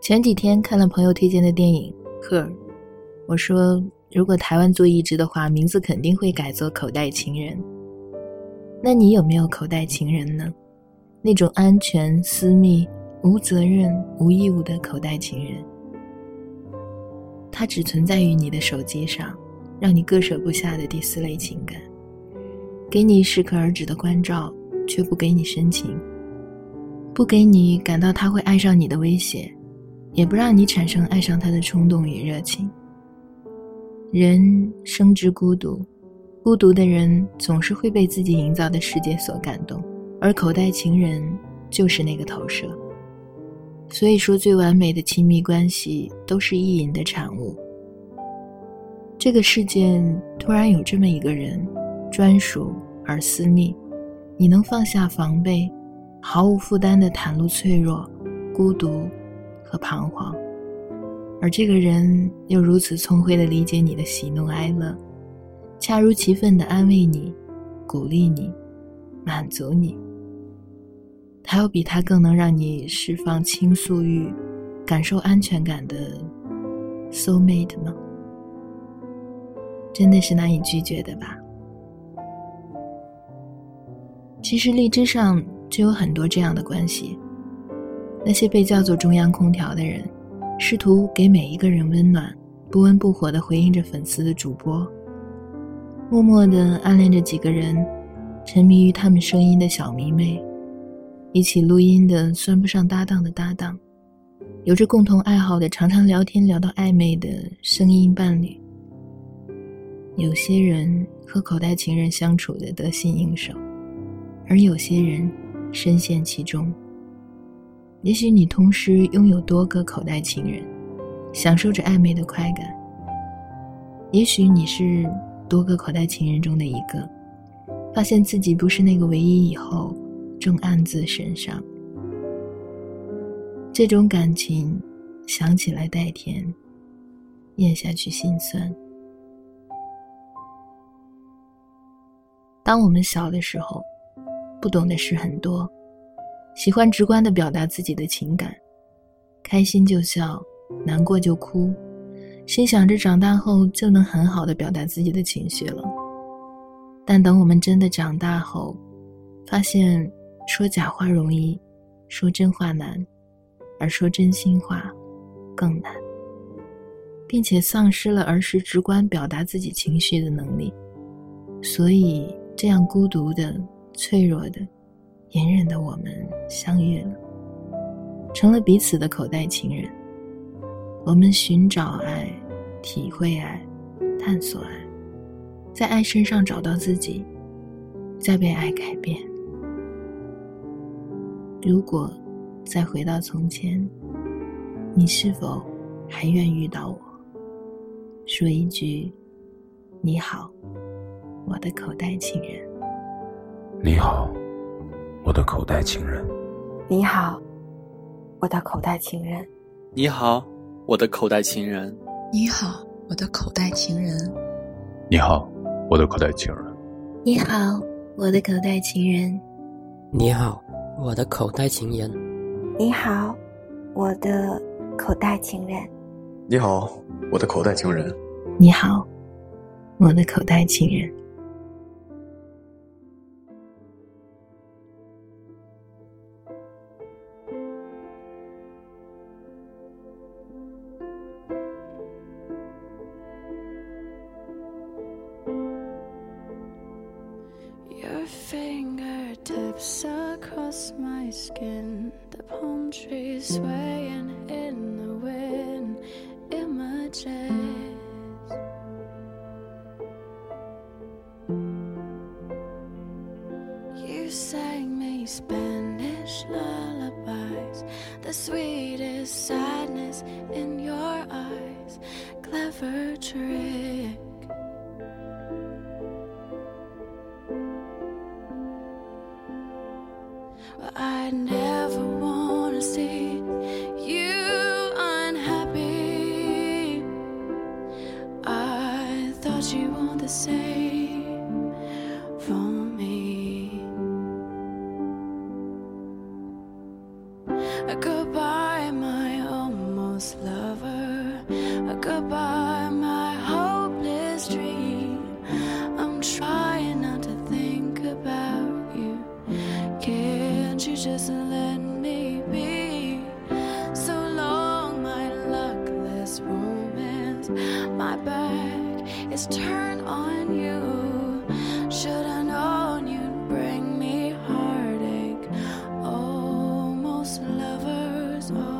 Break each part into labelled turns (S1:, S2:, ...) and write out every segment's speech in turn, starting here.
S1: 前几天看了朋友推荐的电影《Her》，我说如果台湾做译制的话，名字肯定会改作《口袋情人》。那你有没有口袋情人呢？那种安全、私密、无责任、无义务的口袋情人，它只存在于你的手机上，让你割舍不下的第四类情感，给你适可而止的关照，却不给你深情，不给你感到他会爱上你的威胁。也不让你产生爱上他的冲动与热情。人生之孤独，孤独的人总是会被自己营造的世界所感动，而口袋情人就是那个投射。所以说，最完美的亲密关系都是意淫的产物。这个世界突然有这么一个人，专属而私密，你能放下防备，毫无负担地袒露脆弱、孤独。和彷徨，而这个人又如此聪慧的理解你的喜怒哀乐，恰如其分的安慰你、鼓励你、满足你。还有比他更能让你释放倾诉欲、感受安全感的 soul mate 吗？真的是难以拒绝的吧？其实荔枝上就有很多这样的关系。那些被叫做中央空调的人，试图给每一个人温暖，不温不火地回应着粉丝的主播，默默地暗恋着几个人，沉迷于他们声音的小迷妹，一起录音的算不上搭档的搭档，有着共同爱好的常常聊天聊到暧昧的声音伴侣。有些人和口袋情人相处的得心应手，而有些人深陷其中。也许你同时拥有多个口袋情人，享受着暧昧的快感。也许你是多个口袋情人中的一个，发现自己不是那个唯一以后，正暗自神伤。这种感情，想起来带甜，咽下去心酸。当我们小的时候，不懂的事很多。喜欢直观的表达自己的情感，开心就笑，难过就哭，心想着长大后就能很好的表达自己的情绪了。但等我们真的长大后，发现说假话容易，说真话难，而说真心话更难，并且丧失了儿时直观表达自己情绪的能力。所以，这样孤独的、脆弱的。隐忍的我们相遇了，成了彼此的口袋情人。我们寻找爱，体会爱，探索爱，在爱身上找到自己，再被爱改变。如果再回到从前，你是否还愿遇到我？说一句：“你好，我的口袋情人。”
S2: 你好。我的口袋情人，
S3: 你好，我的口袋情人。
S4: 你好，我的口袋情人。
S5: 你好，我的口袋情人。
S2: 你好，我的口袋情人。
S1: 你好，我的口袋情人。
S6: 你好，我的口袋情人。
S3: 你好，我的口袋情人。
S7: 你好，我的口袋情人。
S1: 你好，我的口袋情人。
S8: Fingertips across my skin, the palm trees swaying in the wind, images. You sang me Spanish lullabies, the sweetest sadness in your eyes, clever trick. I never wanna see you unhappy. I thought you were the same for me. Goodbye, my almost lover. A goodbye, my. let me be. So long, my luckless romance. My back is turned on you. Should I known you'd bring me heartache? Almost lovers. Oh.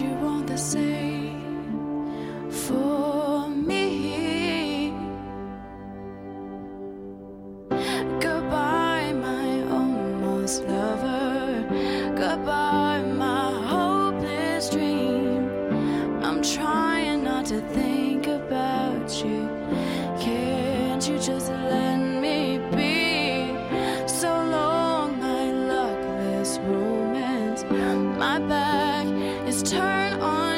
S8: you want the same. is turn on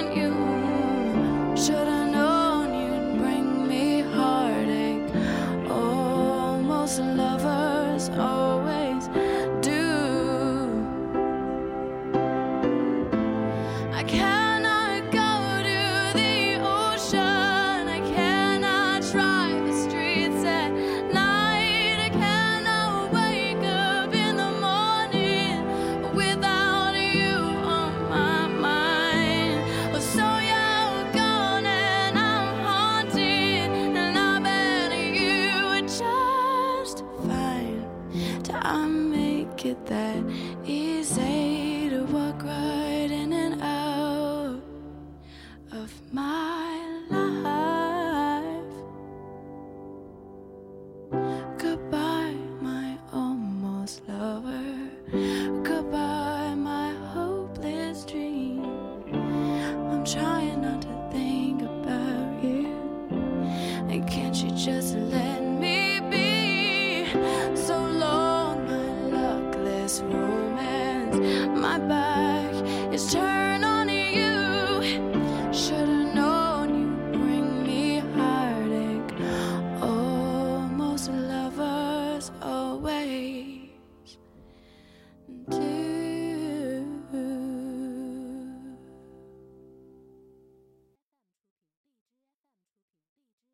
S8: that.